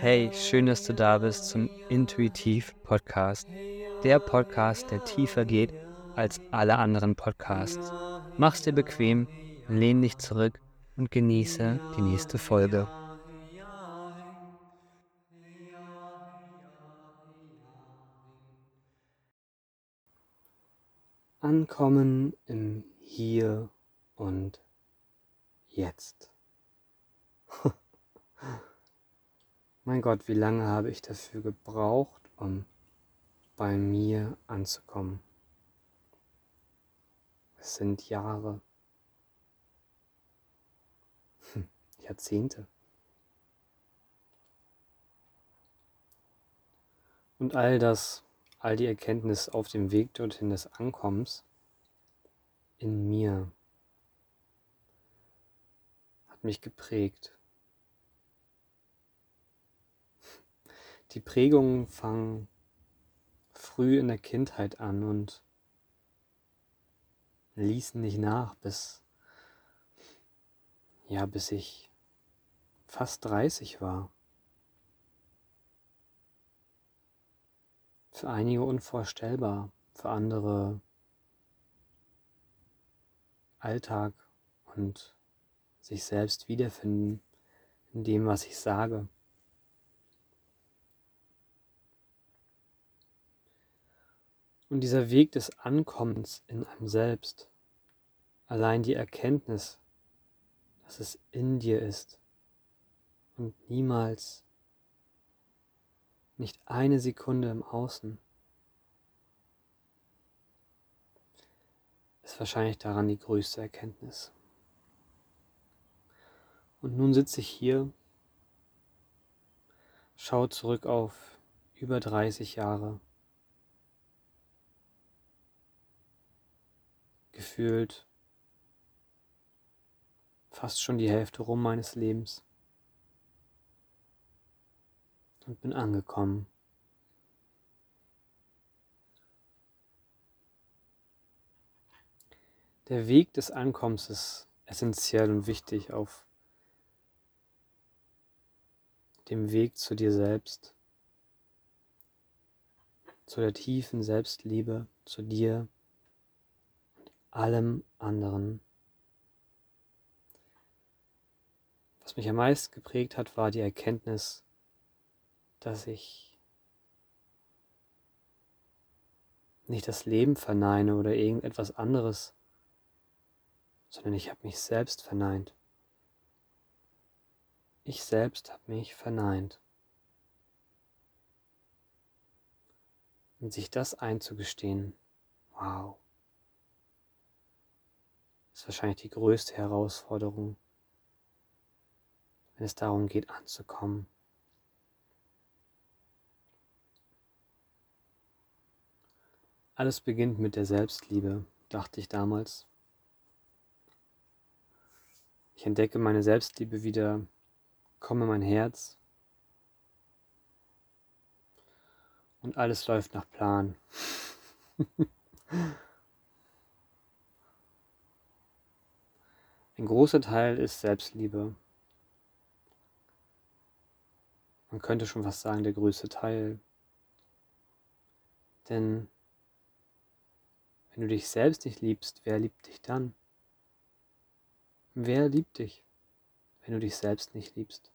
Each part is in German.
Hey, schön, dass du da bist zum Intuitiv Podcast. Der Podcast, der tiefer geht als alle anderen Podcasts. Mach's dir bequem, lehn dich zurück und genieße die nächste Folge. Ankommen im Hier und Jetzt. Mein Gott, wie lange habe ich dafür gebraucht, um bei mir anzukommen? Es sind Jahre, hm, Jahrzehnte. Und all das, all die Erkenntnis auf dem Weg dorthin des Ankommens in mir hat mich geprägt. Die Prägungen fangen früh in der Kindheit an und ließen nicht nach bis ja, bis ich fast 30 war. Für einige unvorstellbar, für andere Alltag und sich selbst wiederfinden in dem, was ich sage. Und dieser Weg des Ankommens in einem selbst, allein die Erkenntnis, dass es in dir ist. Und niemals, nicht eine Sekunde im Außen, ist wahrscheinlich daran die größte Erkenntnis. Und nun sitze ich hier, schaue zurück auf über 30 Jahre gefühlt fast schon die Hälfte rum meines Lebens und bin angekommen. Der Weg des Ankommens ist essentiell und wichtig auf dem Weg zu dir selbst, zu der tiefen Selbstliebe, zu dir allem anderen. Was mich am meisten geprägt hat, war die Erkenntnis, dass ich nicht das Leben verneine oder irgendetwas anderes, sondern ich habe mich selbst verneint. Ich selbst habe mich verneint. Und sich das einzugestehen, wow ist wahrscheinlich die größte Herausforderung, wenn es darum geht, anzukommen. Alles beginnt mit der Selbstliebe, dachte ich damals. Ich entdecke meine Selbstliebe wieder, komme mein Herz und alles läuft nach Plan. Ein großer Teil ist Selbstliebe. Man könnte schon fast sagen, der größte Teil. Denn wenn du dich selbst nicht liebst, wer liebt dich dann? Wer liebt dich, wenn du dich selbst nicht liebst?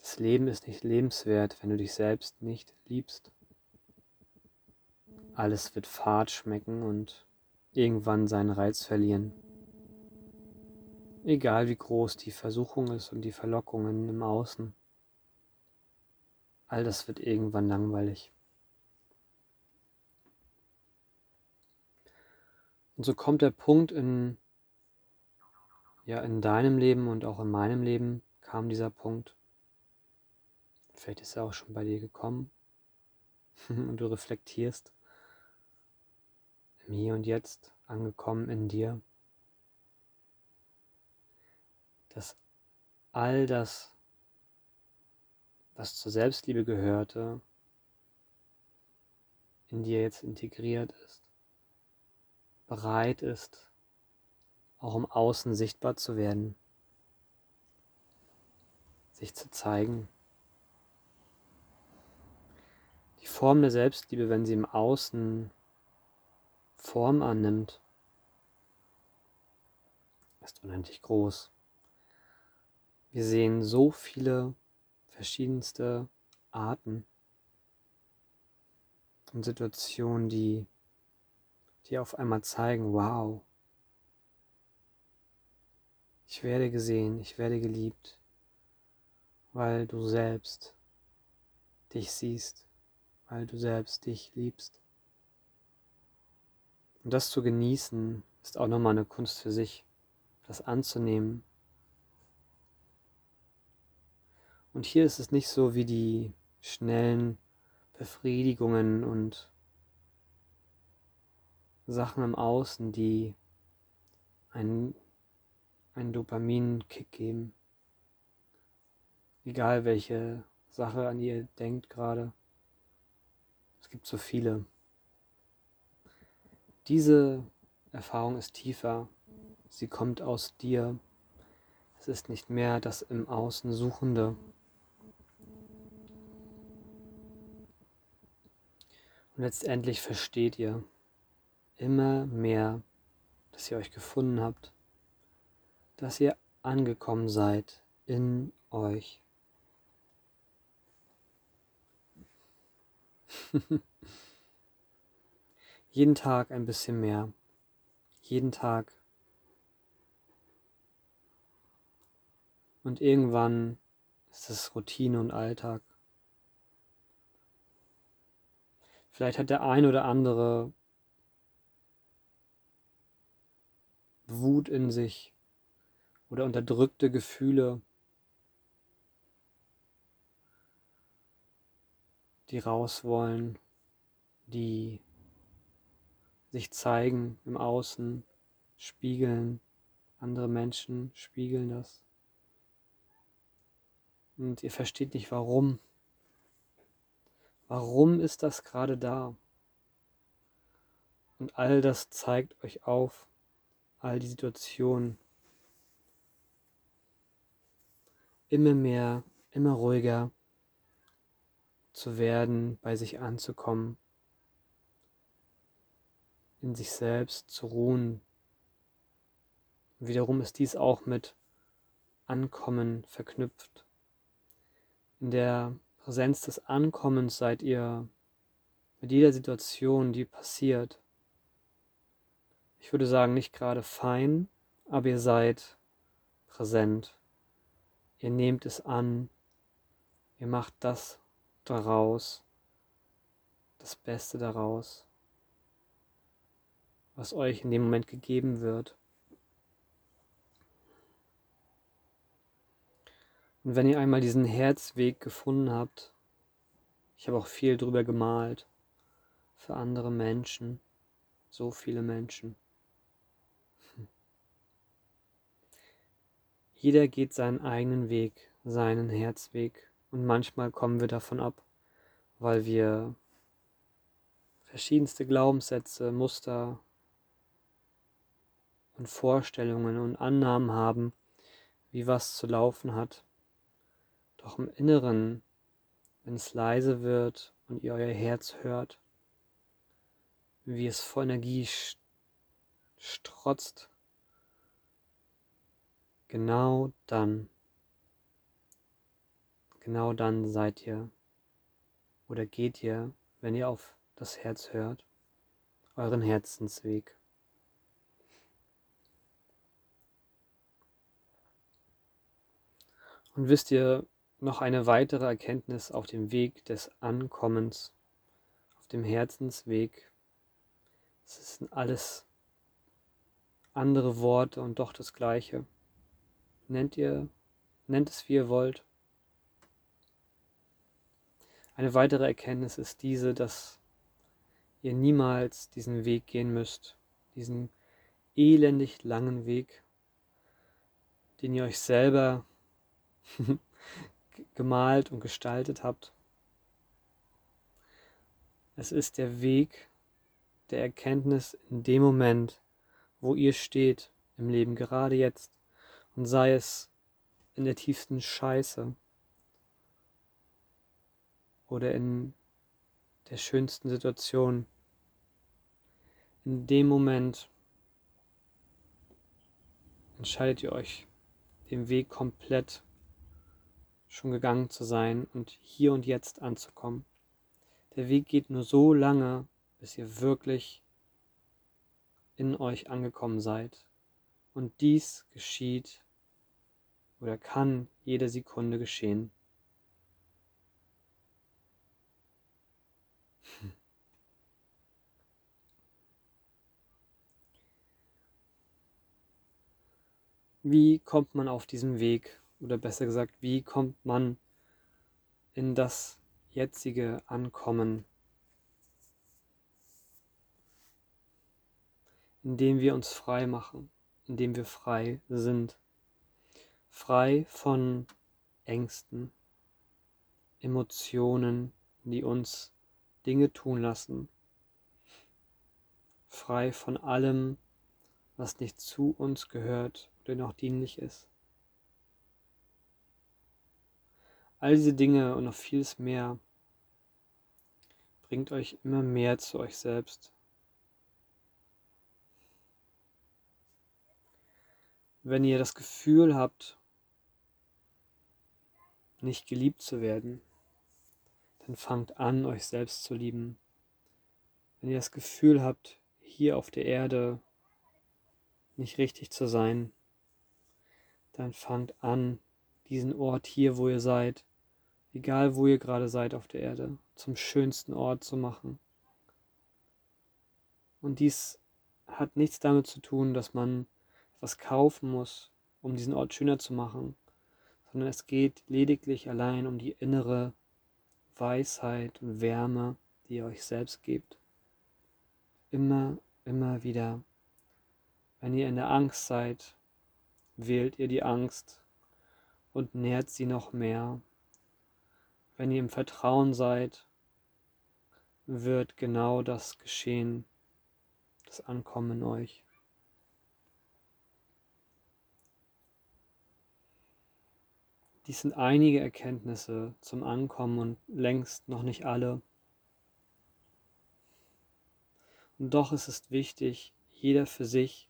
Das Leben ist nicht lebenswert, wenn du dich selbst nicht liebst. Alles wird fad schmecken und irgendwann seinen Reiz verlieren. Egal wie groß die Versuchung ist und die Verlockungen im Außen. All das wird irgendwann langweilig. Und so kommt der Punkt in, ja, in deinem Leben und auch in meinem Leben kam dieser Punkt. Vielleicht ist er auch schon bei dir gekommen und du reflektierst im Hier und Jetzt angekommen in dir. Dass all das, was zur Selbstliebe gehörte, in dir jetzt integriert ist, bereit ist, auch im Außen sichtbar zu werden, sich zu zeigen. Die Form der Selbstliebe, wenn sie im Außen Form annimmt, ist unendlich groß. Wir sehen so viele verschiedenste Arten und Situationen, die dir auf einmal zeigen, wow, ich werde gesehen, ich werde geliebt, weil du selbst dich siehst, weil du selbst dich liebst. Und das zu genießen, ist auch nochmal eine Kunst für sich, das anzunehmen. Und hier ist es nicht so wie die schnellen Befriedigungen und Sachen im Außen, die einen, einen Dopamin-Kick geben. Egal welche Sache an ihr denkt gerade. Es gibt so viele. Diese Erfahrung ist tiefer. Sie kommt aus dir. Es ist nicht mehr das im Außen Suchende. Und letztendlich versteht ihr immer mehr, dass ihr euch gefunden habt, dass ihr angekommen seid in euch. jeden Tag ein bisschen mehr. Jeden Tag. Und irgendwann ist es Routine und Alltag. Vielleicht hat der ein oder andere Wut in sich oder unterdrückte Gefühle, die raus wollen, die sich zeigen im Außen, spiegeln, andere Menschen spiegeln das. Und ihr versteht nicht warum. Warum ist das gerade da? Und all das zeigt euch auf, all die Situationen. Immer mehr, immer ruhiger zu werden, bei sich anzukommen, in sich selbst zu ruhen. Und wiederum ist dies auch mit Ankommen verknüpft. In der Präsenz des Ankommens seid ihr mit jeder Situation, die passiert. Ich würde sagen, nicht gerade fein, aber ihr seid präsent. Ihr nehmt es an. Ihr macht das daraus, das Beste daraus, was euch in dem Moment gegeben wird. Und wenn ihr einmal diesen Herzweg gefunden habt, ich habe auch viel drüber gemalt, für andere Menschen, so viele Menschen. Jeder geht seinen eigenen Weg, seinen Herzweg und manchmal kommen wir davon ab, weil wir verschiedenste Glaubenssätze, Muster und Vorstellungen und Annahmen haben, wie was zu laufen hat. Doch im Inneren, wenn es leise wird und ihr euer Herz hört, wie es vor Energie strotzt, genau dann, genau dann seid ihr oder geht ihr, wenn ihr auf das Herz hört, euren Herzensweg. Und wisst ihr, noch eine weitere Erkenntnis auf dem Weg des Ankommens, auf dem Herzensweg. Es sind alles andere Worte und doch das Gleiche. Nennt ihr, nennt es wie ihr wollt. Eine weitere Erkenntnis ist diese, dass ihr niemals diesen Weg gehen müsst, diesen elendig langen Weg, den ihr euch selber gemalt und gestaltet habt. Es ist der Weg der Erkenntnis in dem Moment, wo ihr steht im Leben, gerade jetzt. Und sei es in der tiefsten Scheiße, oder in der schönsten Situation. In dem Moment entscheidet ihr euch, den Weg komplett schon gegangen zu sein und hier und jetzt anzukommen. Der Weg geht nur so lange, bis ihr wirklich in euch angekommen seid. Und dies geschieht oder kann jede Sekunde geschehen. Wie kommt man auf diesem Weg? Oder besser gesagt, wie kommt man in das jetzige Ankommen? Indem wir uns frei machen, indem wir frei sind. Frei von Ängsten, Emotionen, die uns Dinge tun lassen. Frei von allem, was nicht zu uns gehört oder noch dienlich ist. All diese Dinge und noch vieles mehr bringt euch immer mehr zu euch selbst. Wenn ihr das Gefühl habt, nicht geliebt zu werden, dann fangt an, euch selbst zu lieben. Wenn ihr das Gefühl habt, hier auf der Erde nicht richtig zu sein, dann fangt an, diesen Ort hier, wo ihr seid, egal wo ihr gerade seid auf der Erde, zum schönsten Ort zu machen. Und dies hat nichts damit zu tun, dass man was kaufen muss, um diesen Ort schöner zu machen, sondern es geht lediglich allein um die innere Weisheit und Wärme, die ihr euch selbst gebt. Immer, immer wieder. Wenn ihr in der Angst seid, wählt ihr die Angst und nährt sie noch mehr. Wenn ihr im Vertrauen seid, wird genau das geschehen, das Ankommen in euch. Dies sind einige Erkenntnisse zum Ankommen und längst noch nicht alle. Und doch ist es wichtig, jeder für sich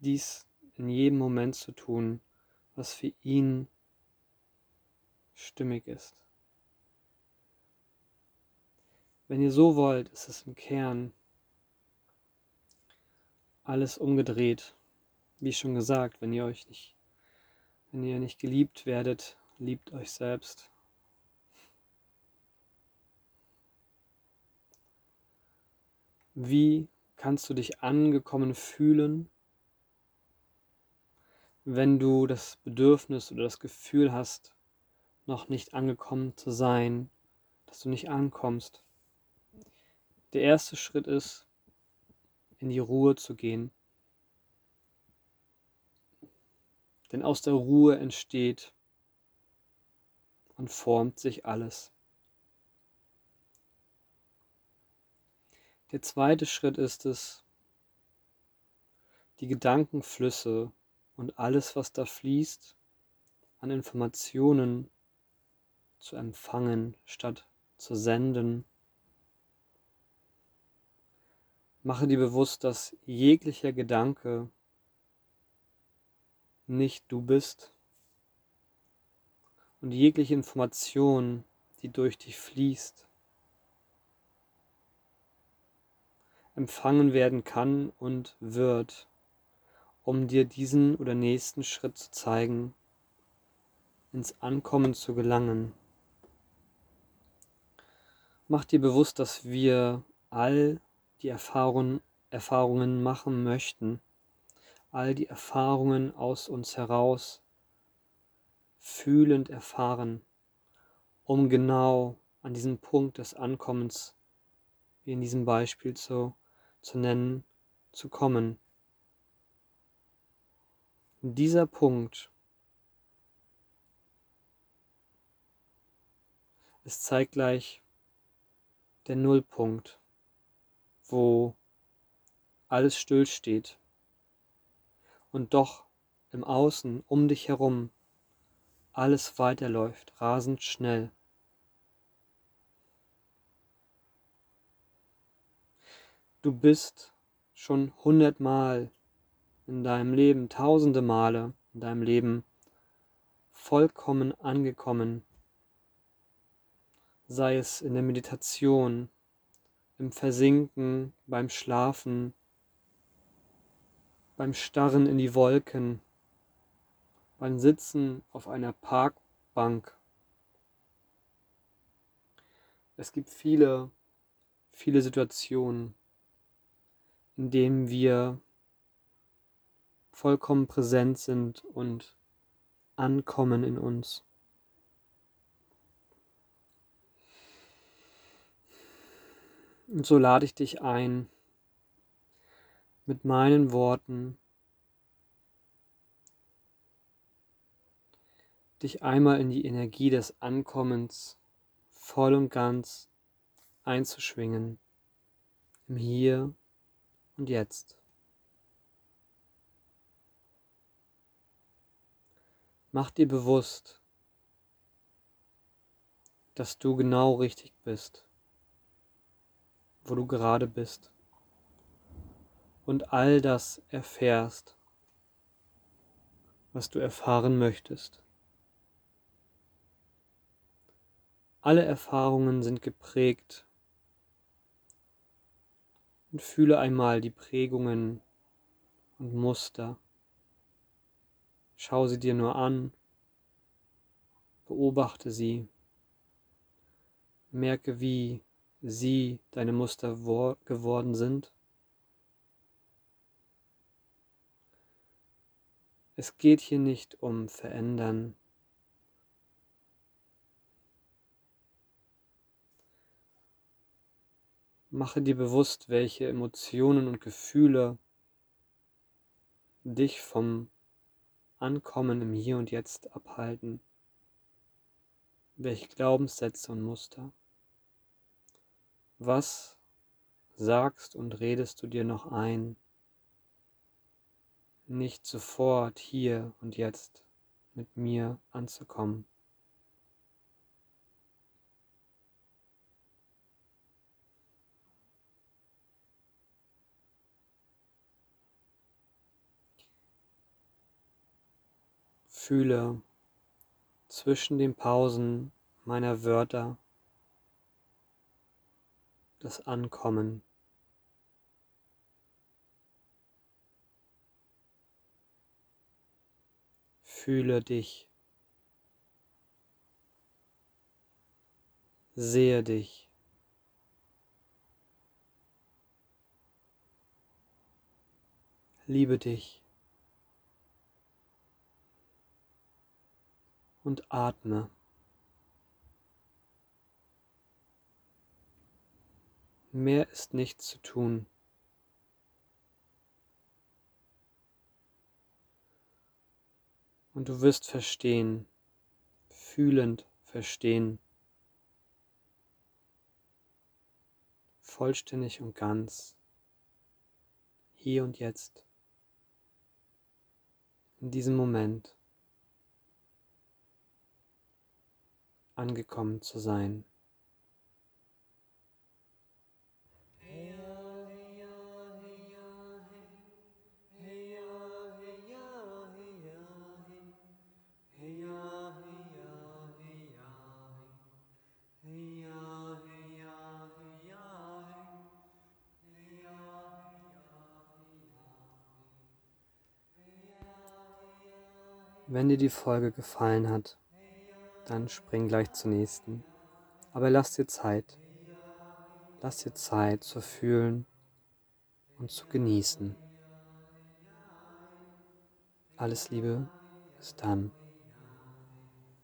dies in jedem Moment zu tun, was für ihn stimmig ist. Wenn ihr so wollt, ist es im Kern alles umgedreht. Wie schon gesagt, wenn ihr euch nicht, wenn ihr nicht geliebt werdet, liebt euch selbst. Wie kannst du dich angekommen fühlen, wenn du das Bedürfnis oder das Gefühl hast, noch nicht angekommen zu sein, dass du nicht ankommst. Der erste Schritt ist, in die Ruhe zu gehen. Denn aus der Ruhe entsteht und formt sich alles. Der zweite Schritt ist es, die Gedankenflüsse und alles, was da fließt, an Informationen zu empfangen statt zu senden. Mache dir bewusst, dass jeglicher Gedanke nicht du bist und jegliche Information, die durch dich fließt, empfangen werden kann und wird um dir diesen oder nächsten Schritt zu zeigen, ins Ankommen zu gelangen. Mach dir bewusst, dass wir all die Erfahrungen, Erfahrungen machen möchten, all die Erfahrungen aus uns heraus fühlend erfahren, um genau an diesem Punkt des Ankommens, wie in diesem Beispiel zu, zu nennen, zu kommen. Dieser Punkt, ist zeitgleich der Nullpunkt, wo alles stillsteht und doch im Außen um dich herum alles weiterläuft, rasend schnell. Du bist schon hundertmal in deinem Leben, tausende Male in deinem Leben vollkommen angekommen, sei es in der Meditation, im Versinken, beim Schlafen, beim Starren in die Wolken, beim Sitzen auf einer Parkbank. Es gibt viele, viele Situationen, in denen wir vollkommen präsent sind und ankommen in uns. Und so lade ich dich ein, mit meinen Worten dich einmal in die Energie des Ankommens voll und ganz einzuschwingen im Hier und Jetzt. Mach dir bewusst, dass du genau richtig bist, wo du gerade bist und all das erfährst, was du erfahren möchtest. Alle Erfahrungen sind geprägt und fühle einmal die Prägungen und Muster. Schau sie dir nur an, beobachte sie, merke, wie sie deine Muster geworden sind. Es geht hier nicht um Verändern. Mache dir bewusst, welche Emotionen und Gefühle dich vom Ankommen im Hier und Jetzt abhalten. Welche Glaubenssätze und Muster. Was sagst und redest du dir noch ein? nicht sofort hier und jetzt mit mir anzukommen. Fühle zwischen den Pausen meiner Wörter das Ankommen. Fühle dich. Sehe dich. Liebe dich. Und atme. Mehr ist nichts zu tun. Und du wirst verstehen, fühlend verstehen, vollständig und ganz, hier und jetzt, in diesem Moment angekommen zu sein. Wenn dir die Folge gefallen hat, dann spring gleich zur nächsten. Aber lass dir Zeit. Lass dir Zeit zu fühlen und zu genießen. Alles Liebe, bis dann.